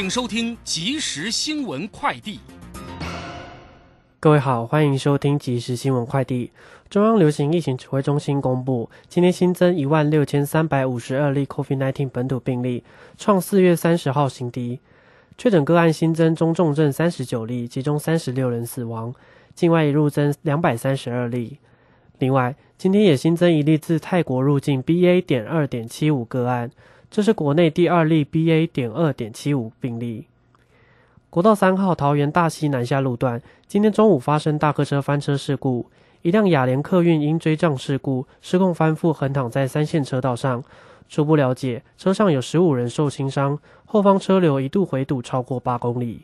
请收听即时新闻快递。各位好，欢迎收听即时新闻快递。中央流行疫情指挥中心公布，今天新增一万六千三百五十二例 COVID-19 本土病例，创四月三十号新低。确诊个案新增中重症三十九例，其中三十六人死亡，境外入增两百三十二例。另外，今天也新增一例自泰国入境 BA. 点二点七五个案，这是国内第二例 BA. 点二点七五病例。国道三号桃园大溪南下路段，今天中午发生大客车翻车事故，一辆雅联客运因追撞事故失控翻覆，横躺在三线车道上。初步了解，车上有十五人受轻伤，后方车流一度回堵超过八公里。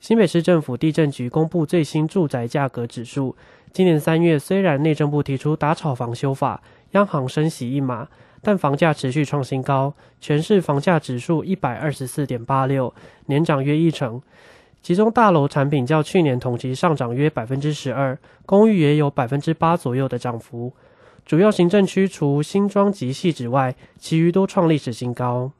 新北市政府地震局公布最新住宅价格指数，今年三月虽然内政部提出打炒房修法，央行升息一码。但房价持续创新高，全市房价指数一百二十四点八六，年涨约一成。其中大楼产品较去年同期上涨约百分之十二，公寓也有百分之八左右的涨幅。主要行政区除新庄及细致外，其余都创历史新高。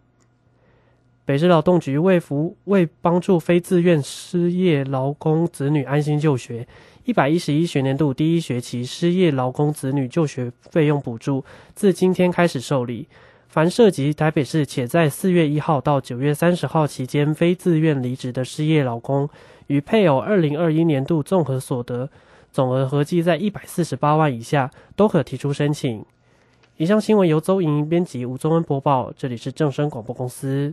北市劳动局为服为帮助非自愿失业劳工子女安心就学。一百一十一学年度第一学期失业劳工子女就学费用补助自今天开始受理。凡涉及台北市且在四月一号到九月三十号期间非自愿离职的失业劳工，与配偶二零二一年度综合所得总额合计在一百四十八万以下，都可提出申请。以上新闻由周莹莹编辑，吴宗恩播报。这里是正声广播公司。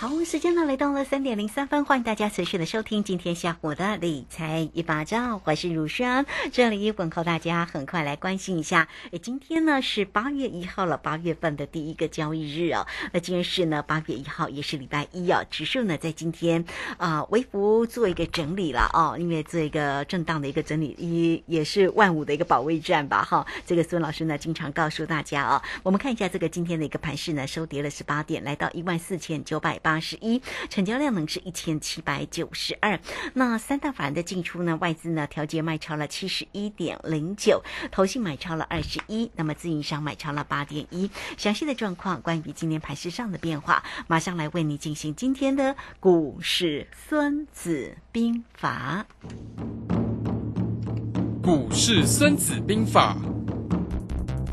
好，时间呢来到了三点零三分，欢迎大家持续的收听今天下午的理财一把照，我是如轩，这里问候大家，很快来关心一下，诶，今天呢是八月一号了，八月份的第一个交易日哦，那今天是呢八月一号，也是礼拜一哦，指数呢在今天啊微幅做一个整理了哦，因为做一个震荡的一个整理，一也是万五的一个保卫战吧哈，这个孙老师呢经常告诉大家啊，我们看一下这个今天的一个盘势呢，收跌了十八点，来到一万四千九百八。八十一，成交量呢是一千七百九十二。那三大法人的进出呢，外资呢调节卖超了七十一点零九，投信买超了二十一，那么自营商买超了八点一。详细的状况，关于今天盘市上的变化，马上来为你进行今天的股市孙子兵法。股市孙子兵法。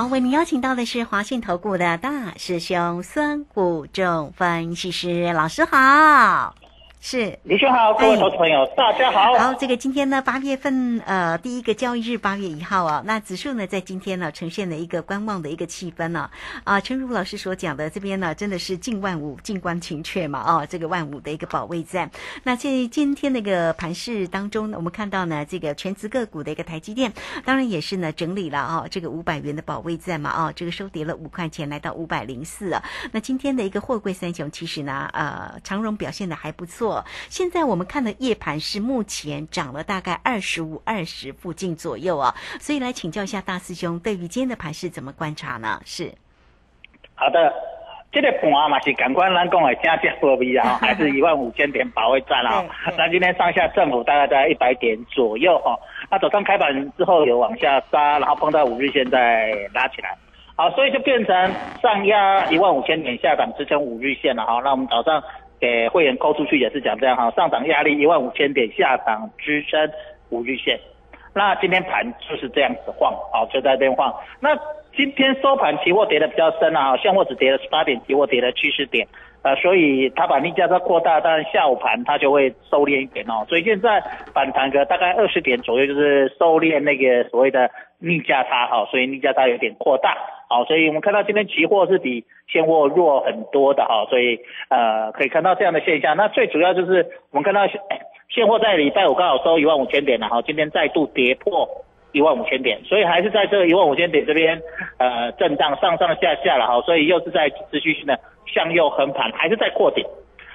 好，为您邀请到的是华信投顾的大师兄孙谷仲分析师老师好。是。李兄好，各位投资朋友，大家好。好，这个今天呢，八月份呃第一个交易日，八月一号啊，那指数呢在今天呢呈现了一个观望的一个气氛呢。啊，陈如老师所讲的这边呢，真的是近万五，近观情阙嘛，哦，这个万五的一个保卫战。那在今天那个盘市当中呢，我们看到呢，这个全职个股的一个台积电，当然也是呢整理了啊，这个五百元的保卫战嘛，啊，这个收跌了五块钱，来到五百零四啊。那今天的一个货柜三雄，其实呢，呃，长荣表现的还不错。现在我们看的夜盘是目前涨了大概二十五、二十附近左右啊，所以来请教一下大师兄，对于今天的盘是怎么观察呢？是好的，这个盘嘛是赶快咱讲的加价货币啊，还是一万五千点保卫战啊。那今天上下振幅大概在一百点左右哈。那早上开盘之后有往下杀，然后碰到五日线再拉起来，好，所以就变成上压一万五千点，下档支撑五日线了哈。那我们早上。给会员扣出去也是讲这样哈，上涨压力一万五千点，下涨支撑五日线。那今天盘就是这样子晃，好就在这边晃。那今天收盘期货跌的比较深啊，现货只跌了十八点，期货跌了七十点，呃，所以它把逆价差扩大，但下午盘它就会收敛一点哦。所以现在反弹个大概二十点左右，就是收敛那个所谓的逆价差哈，所以逆价差有点扩大。好，所以我们看到今天期货是比现货弱很多的哈，所以呃可以看到这样的现象。那最主要就是我们看到现货在礼拜五刚好收一万五千点了哈，今天再度跌破一万五千点，所以还是在这一万五千点这边呃震荡上上下下了哈，所以又是在持续性的向右横盘，还是在扩顶。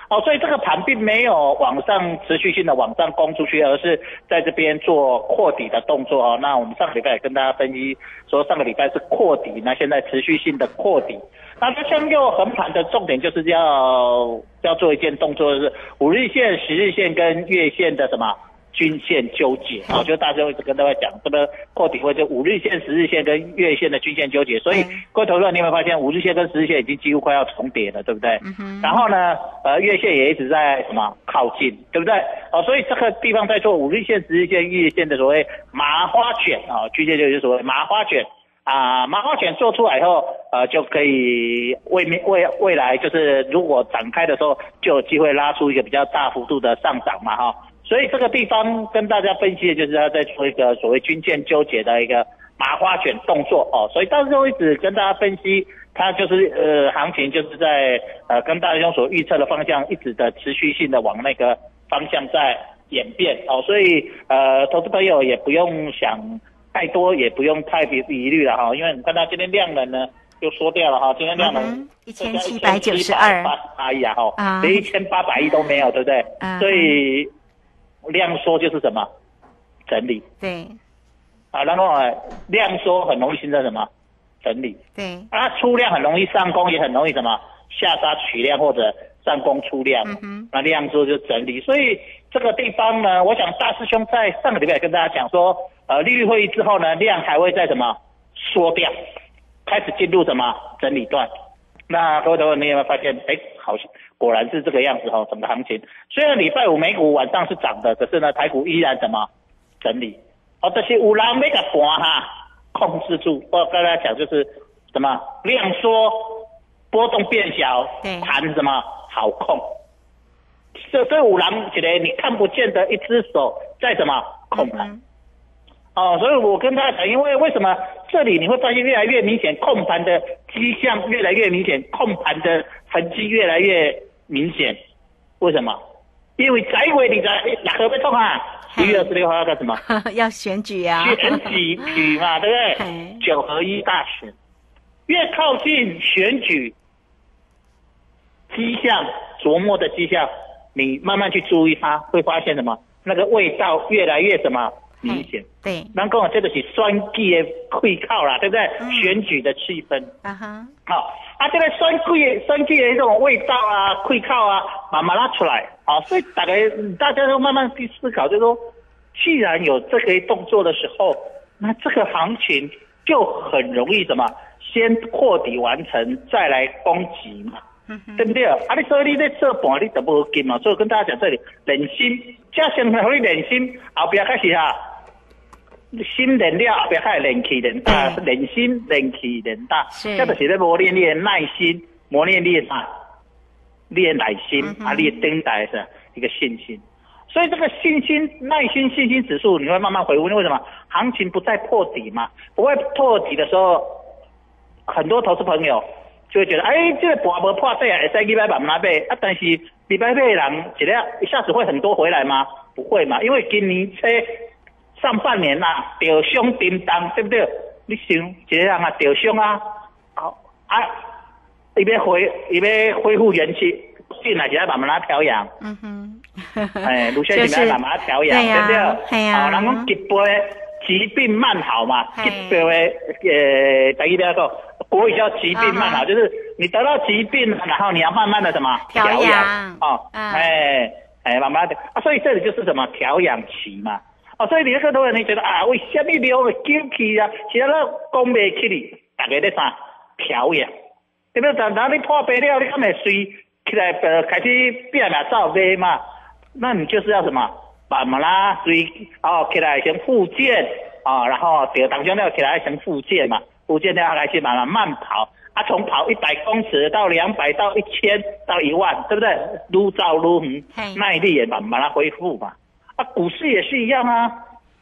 哦，所以这个盘并没有往上持续性的往上攻出去，而是在这边做扩底的动作哦。那我们上个礼拜也跟大家分析说，上个礼拜是扩底，那现在持续性的扩底。那它向右横盘的重点就是要要做一件动作，就是五日线、十日线跟月线的什么？均线纠结啊，就大家一直跟大家讲，这个破底会就五日线、十日线跟月线的均线纠结，所以各位投资你有没有发现五日线跟十日线已经几乎快要重叠了，对不对？然后呢，呃，月线也一直在什么靠近，对不对？哦，所以这个地方在做五日线、十日线、月线的所谓麻花卷啊，均线就是所谓麻花卷啊，麻花卷做出来以后，呃，就可以未未未未来就是如果展开的时候，就有机会拉出一个比较大幅度的上涨嘛，哈。所以这个地方跟大家分析的就是他在做一个所谓军舰纠结的一个麻花卷动作哦，所以到时候一直跟大家分析，它就是呃行情就是在呃跟大家所预测的方向一直的持续性的往那个方向在演变哦，所以呃投资朋友也不用想太多，也不用太疑疑虑了哈，因为你看它今天量能呢就缩掉了哈，今天量能一千七百九十二八亿啊哈，连一千八百亿都没有，对不对？所以。量缩就是什么？整理。对。啊，然后量缩很容易形成什么？整理。对。啊，出量很容易上攻，也很容易什么？下杀取量或者上攻出量。嗯哼。那量缩就整理，所以这个地方呢，我想大师兄在上个礼拜跟大家讲说，呃，利率会议之后呢，量还会在什么？缩掉，开始进入什么整理段？那各位朋友，你有没有发现？哎，好像。果然是这个样子哦，整个行情虽然礼拜五美股晚上是涨的，可是呢台股依然怎么整理？哦，这些五浪没个盘哈，控制住。我刚才讲就是什么量缩，波动变小，盘什么好控。这这五浪起来你看不见的一只手在什么控盘？哦，所以我跟大家讲，因为为什么这里你会发现越来越明显控盘的迹象，越来越明显控盘的痕迹越来越。明显，为什么？因为再过你在哪个被痛啊？一月二十六号要干什么？要选举啊！选举举嘛，对不对？九合一大选，越靠近选举，迹象琢磨的迹象，你慢慢去注意它，会发现什么？那个味道越来越什么？明显对，那跟我这个是选举的会靠啦，对不对？选举的气氛啊哈，好啊，这个选举选举的这种味道啊，会靠啊，慢慢拉出来，好，所以大家大家都慢慢去思考，就是说，既然有这个动作的时候，那这个行情就很容易什么，先扩底完成，再来攻击嘛。对不对？啊，你所以你在做盘，你都无紧嘛。所以跟大家讲这里，忍心，加上让你忍心，后边开始哈。心冷了，后边还冷气冷大，人心人气人大，这就是咧磨练你的耐心，磨练你的啥？你的耐心啊，你的等待是。一个信心。所以这个信心、耐心、信心指数你会慢慢回复。为什么？行情不再破底嘛，不会破底的时候，很多投资朋友就会觉得，哎，这个博无破底啊，会使礼拜慢慢买啊。但是礼拜买的人，一下一下子会很多回来吗？不会嘛，因为今年车上半年呐，掉伤叮当，对不对？你想一个人啊，掉伤啊，好啊，伊要恢，伊要恢复元气，进来就要慢慢来调养。嗯哼。哎，卢先生，慢慢调养，对不对？系啊。哦，人讲疾病疾病慢好嘛，疾病的呃，等于那个国语叫疾病慢好，就是你得到疾病，然后你要慢慢的什么调养哦，哎哎，慢慢的啊，所以这里就是什么调养期嘛。哦，所以你很多人你觉得啊，为什么料会进去啊？其实那讲不起你，大家在啥调呀？对不对？等到你破病了，你看咪睡起来呃，开始变了照飞嘛。那你就是要什么？慢慢啦，水哦，起来先复健啊，然后第二当中要起来先复健嘛，复健要开始慢慢慢跑啊，从跑一百公尺到两百到一千到一万，对不对？撸照撸嗯，耐力也慢慢来恢复嘛。啊，股市也是一样啊。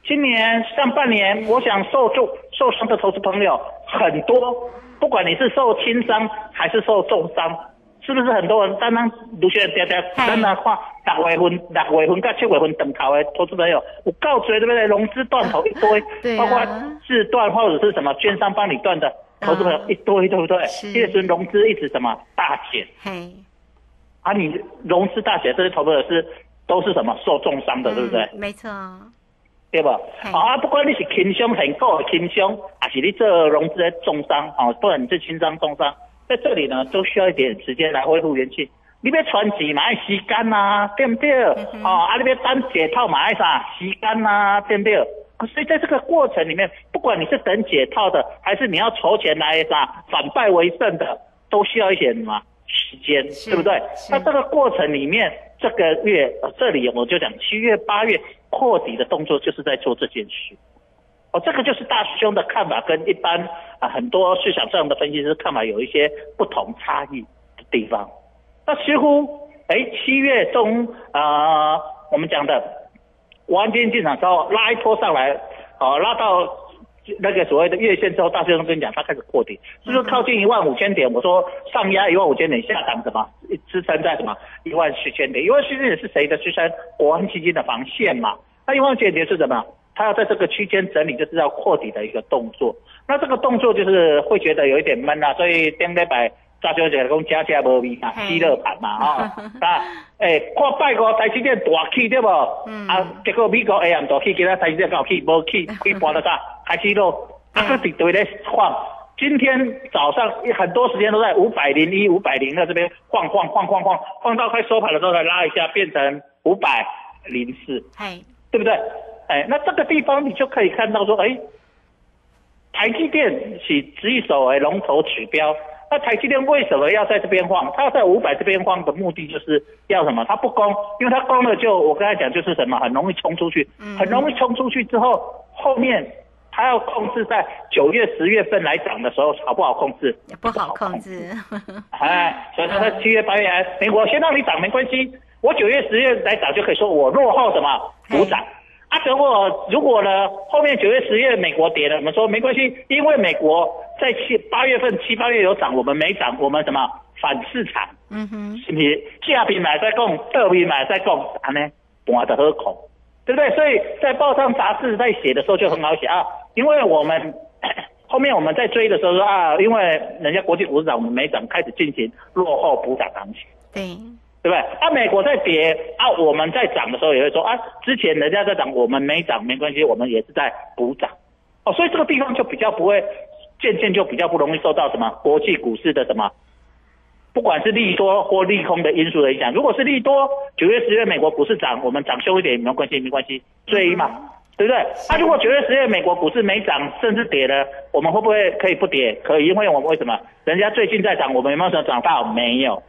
今年上半年，我想受重受伤的投资朋友很多，不管你是受轻伤还是受重伤。是不是很多人？刚刚卢学爹爹咱来看六月份、六月份到七月份等头的投资朋友，有够多对不对？融资断头一堆，包括自断或者是什么券商帮你断的投资朋友一堆，对不对？这时融资一直什么大减，啊，你融资大减，这些投资者是都是什么受重伤的，对不对？没错，对吧？啊，不管你是轻伤很够轻伤，还是你做融资的重伤，啊，不管你是轻伤重伤。在这里呢，都需要一点时间来恢复元气。你别传奇嘛，爱时间呐，对不对？哦，啊，你别单解套嘛，爱啥时间呐，对不对？所以在这个过程里面，不管你是等解套的，还是你要筹钱来啥反败为胜的，都需要一些什么时间，对不对？那这个过程里面，这个月这里我就讲七月八月破底的动作，就是在做这件事。哦，这个就是大师兄的看法，跟一般啊很多市场上的分析师看法有一些不同差异的地方。那似乎，哎，七月中啊，我们讲的完全进场之后拉一波上来，哦，拉到那个所谓的月线之后，大师兄跟你讲，他开始破底，是不是靠近一万五千点？我说上压一万五千点，下档什么支撑在什么一万四千点？一万四千点是谁的支撑？国安基金的防线嘛。那一万四千点是什么？他要在这个区间整理，就是要扩底的一个动作。那这个动作就是会觉得有一点闷啊，所以顶礼拜大小姐讲加加无味嘛，吸热盘嘛，吼啊，诶，看拜个台积电大起对不？啊，结果美国 AM 大起，其他台积电搞起无起，一般的啥开始落，啊，个一堆咧晃。今天早上很多时间都在五百零一、五百零二这边晃晃晃晃晃，晃到快收盘的时候才拉一下，变成五百零四，对不对？哎，那这个地方你就可以看到说，哎，台积电是指一手为龙头指标。那台积电为什么要在这边晃？它在五百这边晃的目的就是要什么？它不攻，因为它攻了就我刚才讲就是什么，很容易冲出去，很容易冲出去之后，后面它要控制在九月、十月份来涨的时候，好不好控制？不好控制。哎，所以说它七月、八月，哎，我先让你涨没关系，我九月、十月来涨就可以说我落后什么补涨。啊，如果如果呢，后面九月、十月美国跌了，我们说没关系，因为美国在七八月份、七八月有涨，我们没涨，我们什么反市场？嗯哼，是不是？买在供，特品买在供，啥呢？我的喝口，对不对？所以在报上杂志在写的时候就很好写啊，因为我们 后面我们在追的时候说啊，因为人家国际股市涨，我们没涨，开始进行落后补涨行情。对。对不对？啊，美国在跌啊，我们在涨的时候也会说啊，之前人家在涨，我们没涨，没关系，我们也是在补涨。哦，所以这个地方就比较不会，渐渐就比较不容易受到什么国际股市的什么，不管是利多或利空的因素的影响。如果是利多，九月、十月美国股市涨，我们涨凶一点没关系，没关系，追嘛，对不对？啊，如果九月、十月美国股市没涨，甚至跌了，我们会不会可以不跌？可以，因为我们为什么？人家最近在涨，我们有没有涨到？没有。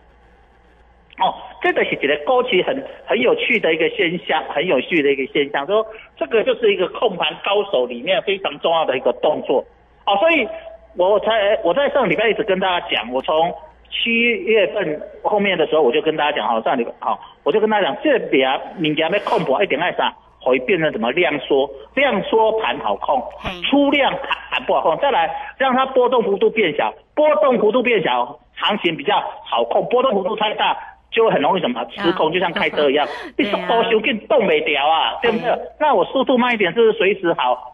哦，这个是觉得勾起很很有趣的一个现象，很有趣的一个现象，说这个就是一个控盘高手里面非常重要的一个动作。哦，所以我才我在上礼拜一直跟大家讲，我从七月份后面的时候，我就跟大家讲，好，上礼拜好，我就跟大家讲，这边啊，物件要控盘一定爱啥，会变成什么量缩，量缩盘好控，出量盘盘不好控，再来让它波动幅度变小，波动幅度变小，行情比较好控，波动幅度太大。就会很容易什么失控，就像开车一样，你速度修更动没掉啊，对不对？那我速度慢一点，是随时好？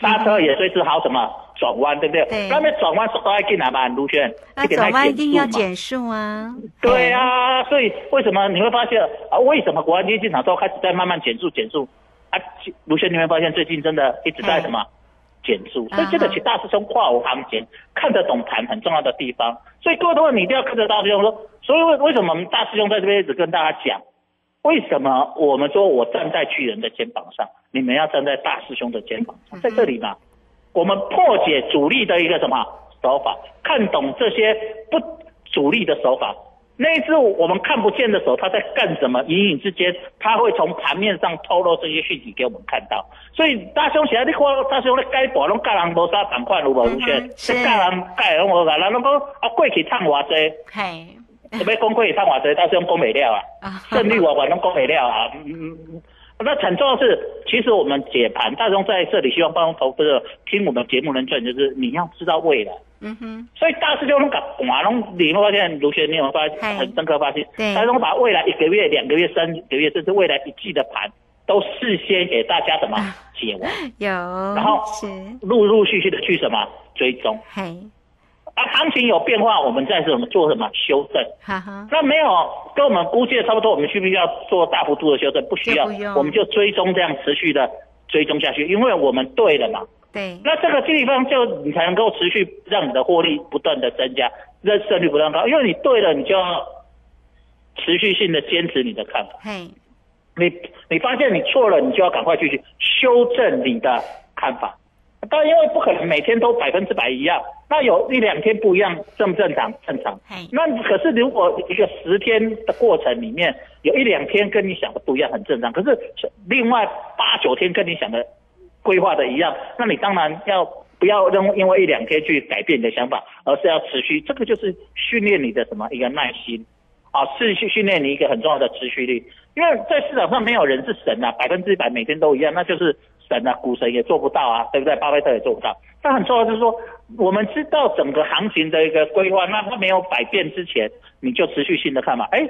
刹车也随时好，什么转弯，对不对？对那边转弯速度要进来吧，卢轩，那转弯一定要减速啊。对啊，所以为什么你会发现啊？为什么国安基金进场之后开始在慢慢减速减速？啊，卢轩，你会发现最近真的一直在什么减速？所以这个其大师兄跨无行情，看得懂盘很重要的地方。所以各位的话，你一定要看着大师兄说。所以为为什么我们大师兄在这边一直跟大家讲？为什么我们说我站在巨人的肩膀上，你们要站在大师兄的肩膀上？在这里嘛，我们破解主力的一个什么手法，看懂这些不主力的手法。那一只我们看不见的时候，他在干什么？隐隐之间，他会从盘面上透露这些讯息给我们看到。所以大兄起来，你看大兄咧改博，拢教人无啥板块，如无如轩，咧教人改拢无个，人拢讲啊过去赚偌济，嘿，要讲过去赚偌济，大兄讲袂了啊，胜率我我拢讲袂了啊。嗯嗯嗯。那很重要是，其实我们解盘，大众在这里希望帮投资者听我们节目能赚，就是你要知道未来。嗯哼。所以大师兄拢讲，哇，拢你会发现，卢学你有发现很深刻发现，对，大师兄把未来一个月、两个月、三个月，甚至未来一季的盘，都事先给大家什么 解完，有，然后是陆陆续续的去什么追踪。嘿。啊，行情有变化，我们再什么做什么修正？哈哈。那没有跟我们估计的差不多，我们需不需要做大幅度的修正？不需要，我们就追踪这样持续的追踪下去，因为我们对了嘛。对。那这个地方就你才能够持续让你的获利不断的增加，认胜率不断高，因为你对了，你就要持续性的坚持你的看法。嘿。你你发现你错了，你就要赶快继续修正你的看法。当然，因为不可能每天都百分之百一样，那有一两天不一样，正不正常？正常。那可是如果一个十天的过程里面，有一两天跟你想的不一样，很正常。可是另外八九天跟你想的规划的一样，那你当然要不要因因为一两天去改变你的想法，而是要持续。这个就是训练你的什么一个耐心啊，是去训练你一个很重要的持续力。因为在市场上没有人是神啊，百分之一百每天都一样，那就是神啊，股神也做不到啊，对不对？巴菲特也做不到。但很重要就是说，我们知道整个行情的一个规划，那它没有改变之前，你就持续性的看嘛。哎，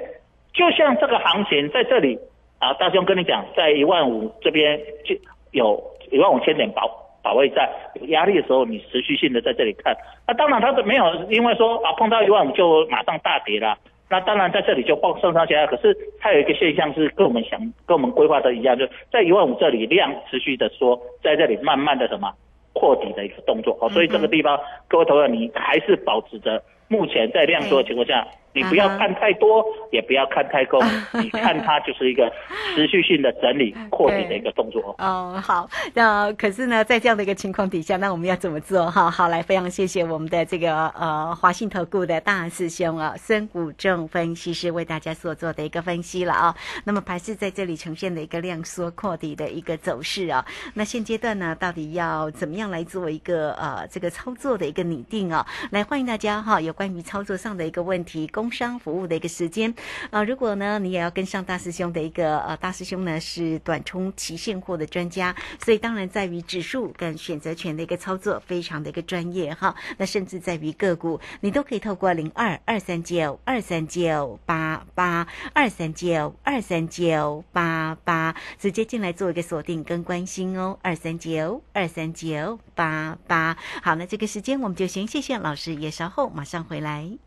就像这个行情在这里啊，大兄跟你讲，在一万五这边就有一万五千点保保卫战，有压力的时候，你持续性的在这里看。那当然它是没有因为说啊碰到一万五就马上大跌了。那当然在这里就报上上起来，可是它有一个现象是跟我们想、跟我们规划的一样，就在一万五这里量持续的说，在这里慢慢的什么扩底的一个动作哦，所以这个地方各位投资你还是保持着目前在量缩的情况下。你不要看太多，也不要看太空，你看它就是一个持续性的整理、扩底的一个动作。哦，好，那可是呢，在这样的一个情况底下，那我们要怎么做？哈，好，来，非常谢谢我们的这个呃华信投顾的大师兄啊，孙谷正分析师为大家所做的一个分析了啊。那么盘是在这里呈现的一个量缩扩底的一个走势啊。那现阶段呢，到底要怎么样来做一个呃这个操作的一个拟定啊？来，欢迎大家哈，有关于操作上的一个问题，工商服务的一个时间啊，如果呢你也要跟上大师兄的一个呃，大师兄呢是短冲期现货的专家，所以当然在于指数跟选择权的一个操作非常的一个专业哈。那甚至在于个股，你都可以透过零二二三九二三九八八二三九二三九八八直接进来做一个锁定跟关心哦，二三九二三九八八。好，那这个时间我们就先谢谢老师，也稍后马上回来。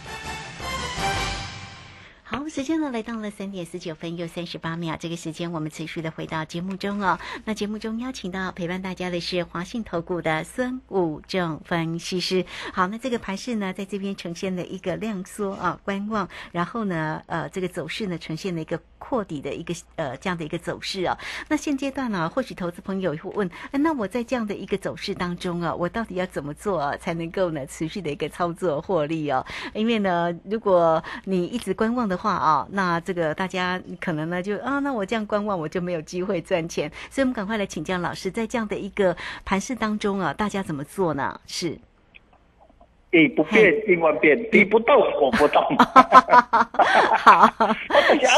好，时间呢来到了三点四九分又三十八秒，这个时间我们持续的回到节目中哦。那节目中邀请到陪伴大家的是华信投顾的孙武正分析师。好，那这个盘势呢，在这边呈现了一个量缩啊，观望，然后呢，呃，这个走势呢，呈现了一个扩底的一个呃这样的一个走势啊。那现阶段呢，或许投资朋友会问，那我在这样的一个走势当中啊，我到底要怎么做啊，才能够呢持续的一个操作获利哦？因为呢，如果你一直观望的话啊，那这个大家可能呢就啊，那我这样观望我就没有机会赚钱，所以我们赶快来请教老师，在这样的一个盘势当中啊，大家怎么做呢？是。以不变应万变，敌不动我不动。好，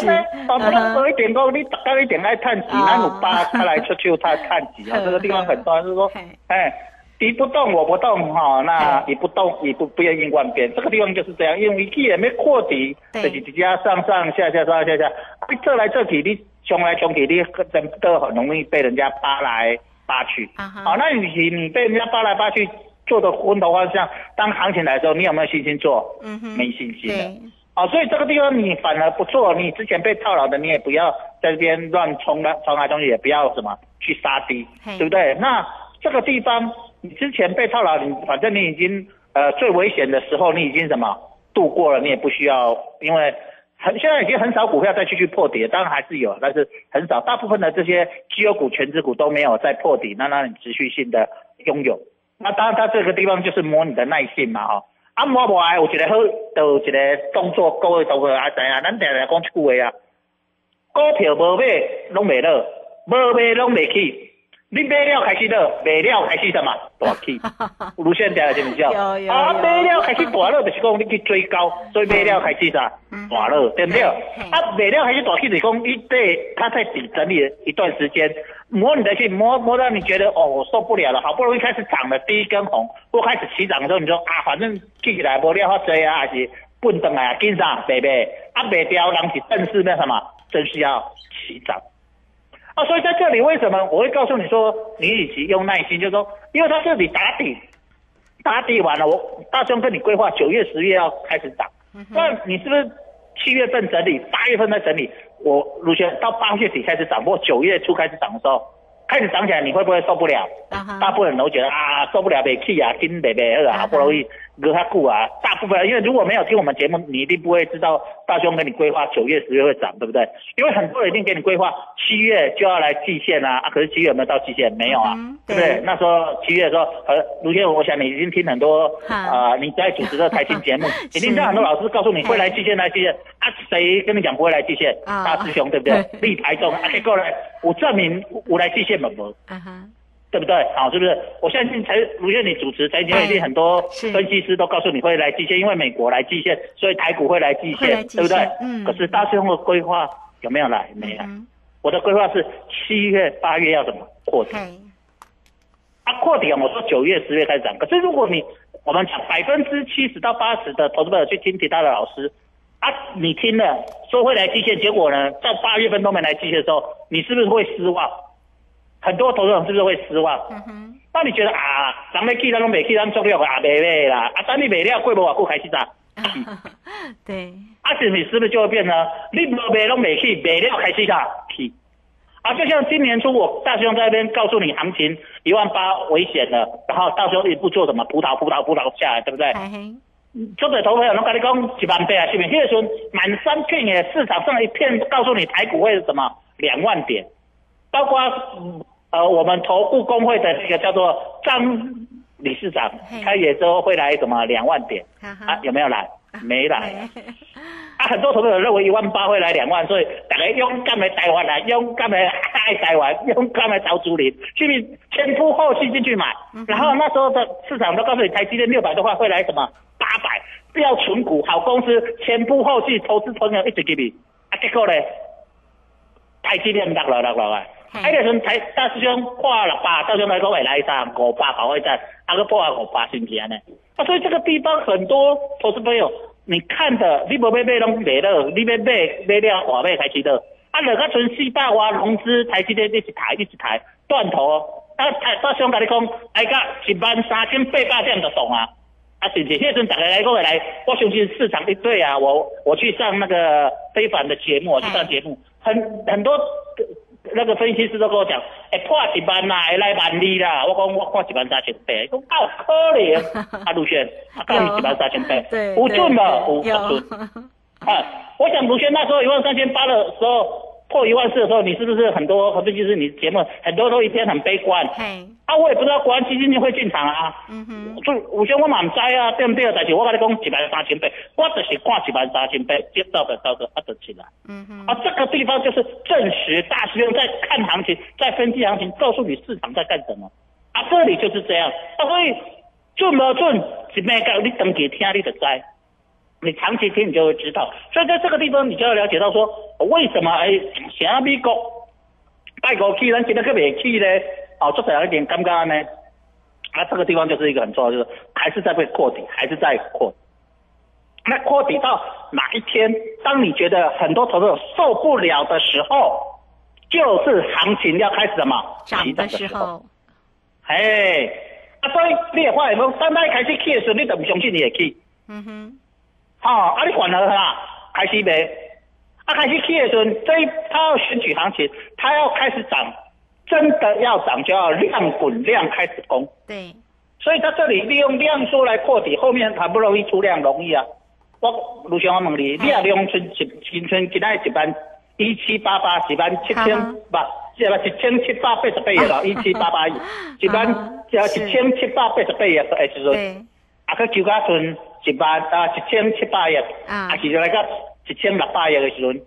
是啊，不能做一点讲，你大家一点爱探底，那我八他来出去他探底啊，这个地方很重要，就是说，哎，敌不动我不动哈，那你不动你不不愿意万变，这个地方就是这样，因为既然没扩底，自己直接上上下下上上下下，你这来这去，你冲来冲去，你真的很容易被人家扒来扒去。好，那与其你被人家扒来扒去。做的昏头方向，当行情来的时候，你有没有信心做？嗯哼，没信心的。哦，所以这个地方你反而不做，你之前被套牢的，你也不要在这边乱冲了，冲来冲去，也不要什么去杀低，对不对？那这个地方你之前被套牢，你反正你已经呃最危险的时候，你已经什么度过了，你也不需要，因为很现在已经很少股票再继续破底，当然还是有，但是很少，大部分的这些绩优股、全值股都没有再破底，那让你持续性的拥有。那当然，它这个地方就是摸你的耐性嘛，哈。啊，摸不来有一个好，就一个动作，各位都会啊知影，咱定定讲一句话啊，股票无买拢袂落，无买拢袂起。你买了开始落，卖了开始什么 大起？卢先生知唔知啊？啊，买了开始大落，就是讲你去追高，所以买了开始啥大落，对不对？啊，卖了开始大起，就是讲一对它在底整理一段时间，摸你的心，摸摸到你觉得哦，我受不了了，好不容易开始涨了第一根红，或开始起涨的时候，你说啊，反正记起来无了好追啊，还是笨蛋啊，跟上，对不对？啊，卖掉，人是正式那什么，正式要起涨。啊，所以在这里为什么我会告诉你说，你与其用耐心，就是说，因为它这里打底，打底完了，我大兄跟你规划九月、十月要开始涨，那你是不是七月份整理，八月份再整理？我卢轩到八月底开始涨，或九月初开始涨的时候，开始涨起来，你会不会受不了？大部分人都觉得啊，受不了，没气啊，心没没二啊，好不容易。隔他顾啊，大部分因为如果没有听我们节目，你一定不会知道大兄给你规划九月、十月会涨，对不对？因为很多人一定给你规划七月就要来季线啊，啊，可是七月有没有到季线？没有啊，对不对？那时候七月的时候，呃，卢先生，我想你已经听很多啊，你在主持的财经节目，已经听很多老师告诉你会来季线来季线，啊，谁跟你讲不会来季线？大师兄对不对？立台中啊，结果呢，我证明我来季线没无。对不对？好，是不是？我相信才如愿你主持财经一定很多分析师都告诉你会来季线，因为美国来季线，所以台股会来季线，对不对？嗯。可是大师兄的规划有没有来？没来。我的规划是七月、八月要怎么扩底？啊，扩底啊！我说九月、十月开始涨。可是如果你我们讲百分之七十到八十的投资者去听其他的老师啊，你听了说会来季线，结果呢，在八月份都没来季线的时候，你是不是会失望？很多投资人是不是会失望？嗯哼。那你觉得啊，咱们去咱拢未去，咱做了啊，没卖啦。啊，等你卖了，过无偌久开始涨。对。啊，是你是不是就会变成？你无卖拢未去，卖了开始涨去。啊，就像今年初我大兄在那边告诉你，行情一万八危险了，然后到时候一步做什么？葡萄葡萄葡萄下来，对不对？做对投朋友，我跟你讲一万倍啊，是不是？那个时候满山遍野市场上一片告诉你台股会是什么两万点，包括嗯。呃，我们投顾工会的那个叫做张理事长开业之后会来什么两万点啊？有没有来？没来。啊，很多投资者认为一万八会来两万，所以大家勇敢的台湾来，勇敢的爱台湾，勇敢的找主力，去前赴后继进去买。然后那时候的市场都告诉你，台积电六百多块会来什么八百，不要存股，好公司前赴后继，投资朋友一直给你。啊，结果呢，台积电落了落了啊。哎，那时候才大师兄破六百，大师兄来讲会来上五百保卫战，啊个破啊五百新钱呢。啊，所以这个地方很多投资朋友，你看的你无买买拢卖了，你要买买了话买才知道。啊，两个存四百万融资，台积电一直抬一直抬，断头。啊，大大师兄跟你讲，哎个一万三千八百点就懂啊。啊，是是，那阵大家来过来，我相信市场一对啊，我我去上那个非凡的节目，我去上节目，很很多那个分析师都跟我讲，哎、破一万啦，会来万二啦，我讲我破一万三千八，讲够可怜，啊，卢轩，啊，到一万三千八，对，有准吗？有有。有准。啊，我想卢轩那时候一万三千八的时候破一万四的时候，你是不是很多分析师你节目很多都一天很悲观？嘿，啊，我也不知道国安基金会进场啊。嗯哼，就有些我嘛唔知啊，对不对？但是我跟你讲一万三千倍，我就是看一万三千倍，接到的到的啊得起来。嗯哼，啊，这个地方就是证实大师兄在看行情，在分析行情，告诉你市场在干什么。啊，这里就是这样。啊，所以准不准，一咩个你登记听你就知。你长期听你就会知道，所以在这个地方你就要了解到说，为什么哎，想要美国带国去，咱今天个别去呢？哦，做起来有点尴尬呢。啊，这个地方就是一个很重要，就是还是在被扩底，还是在扩底。那扩底到哪一天，当你觉得很多投资者受不了的时候，就是行情要开始什么起涨的涨时候，哎，啊，所以你也发现讲，当它开始起的时候，你都不相信你会去。嗯哼，哦，啊，你缓和啦，开始没，啊，开始起的时候，这一它要选举行情，它要开始涨，真的要涨就要量滚量开始攻，对，所以它这里利用量缩来破底，后面好不容易出量容易啊。我卢翔我问你，你啊两春一新春今仔一万一七八八，一万七千不，是吧？一千七百八十八亿咯，一七八八亿，一万呃一千七百八十八亿的时阵。对，啊，佮求甲剩一万啊一千七百亿，啊。啊，其实来个一千六百亿的时阵，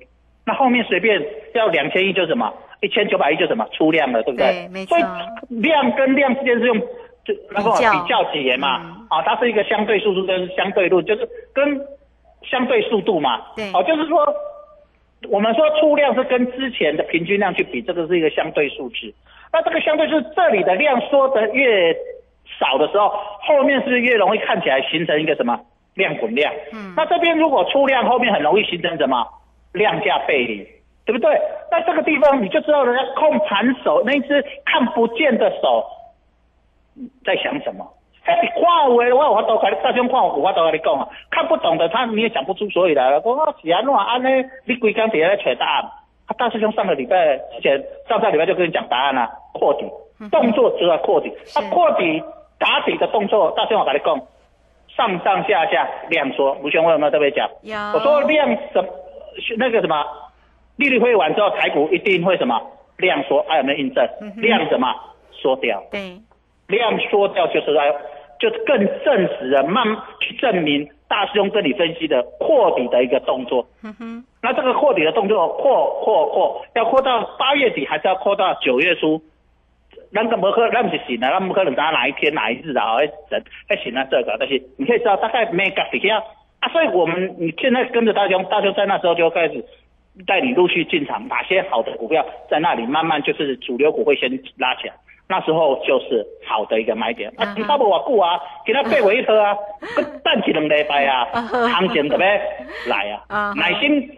那后面随便要两千亿就什么，一千九百亿就什么？出量了，对不对？对没错。所以量跟量之间是用就那个比较。嗯比较级言嘛，啊，它是一个相对速度跟相对论，就是跟相对速度嘛。对。哦，就是说我们说出量是跟之前的平均量去比，这个是一个相对数值。那这个相对是这里的量缩得越少的时候，后面是不是越容易看起来形成一个什么量滚量？嗯那这边如果出量，后面很容易形成什么量价背离，对不对？那这个地方你就知道人家控盘手那一只看不见的手嗯在想什么。哎，你看有的，我有法度跟你，大兄看有法度跟你讲啊，看不懂的他你也讲不出所以来了。我是安怎安呢？你规工底下在找答案。他大师兄上个礼拜之前，上上礼拜就跟你讲答案了、扩底，动作就要扩底。他扩底打底的动作，大兄我跟你讲，上上下下量缩。卢兄，我有没有特别讲？有，我说量什那个什么，利率会完之后，台股一定会什么量缩，还有没有印证？嗯量什么缩掉？对，量缩掉就是来，就更证实了，慢慢去证明大师兄跟你分析的扩底的一个动作。嗯哼，那这个扩底的动作扩扩扩，要扩到八月底，还是要扩到九月初？咱个无可，咱不是行啊，咱不可能知道哪一天哪一日啊，哎人哎行啊这个，但是你可以知道大概每个底下啊，所以我们你现在跟着大兄，大兄在那时候就开始带你陆续进场，哪些好的股票在那里慢慢就是主流股会先拉起来。那时候就是好的一个买点啊！你差不多久啊？给他背回一车啊，等一两礼拜啊，行情特别来啊啊，耐心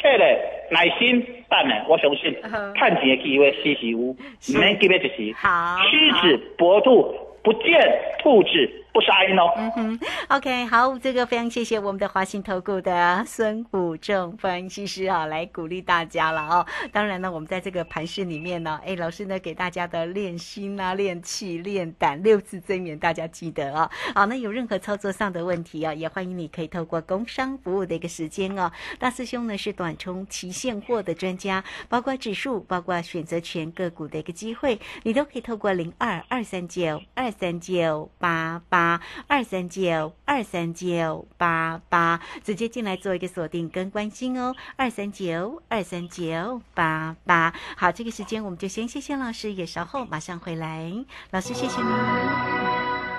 客咧，耐心等咧，我相信嗯。看钱的机会时时有，唔免急的就是好狮子搏兔，不见兔子不杀鹰哦。嗯哼，OK，好，这个非常谢谢我们的华信投顾的孙武正分析师啊，来鼓励大家了哦。当然呢，我们在这个盘市里面呢，哎，老师呢给大家的练心啊、练气、练胆六字真言，大家记得哦。好，那有任何操作上的问题啊，也欢迎你可以透过工商服务的一个时间哦。大师兄呢是短冲期现货的专家，包括指数，包括选择权个股的一个机会，你都可以透过零二二三九二三九八八二三九二三九八八直接进来做一个锁定跟关心哦，二三九二三九八八。好，这个时间我们就先谢谢老师，也稍后马上回来。老师，谢谢你。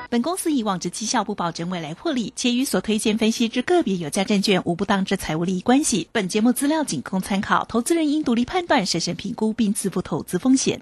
本公司以往之绩效不保证未来获利，且与所推荐分析之个别有价证券无不当之财务利益关系。本节目资料仅供参考，投资人应独立判断、审慎评估并自负投资风险。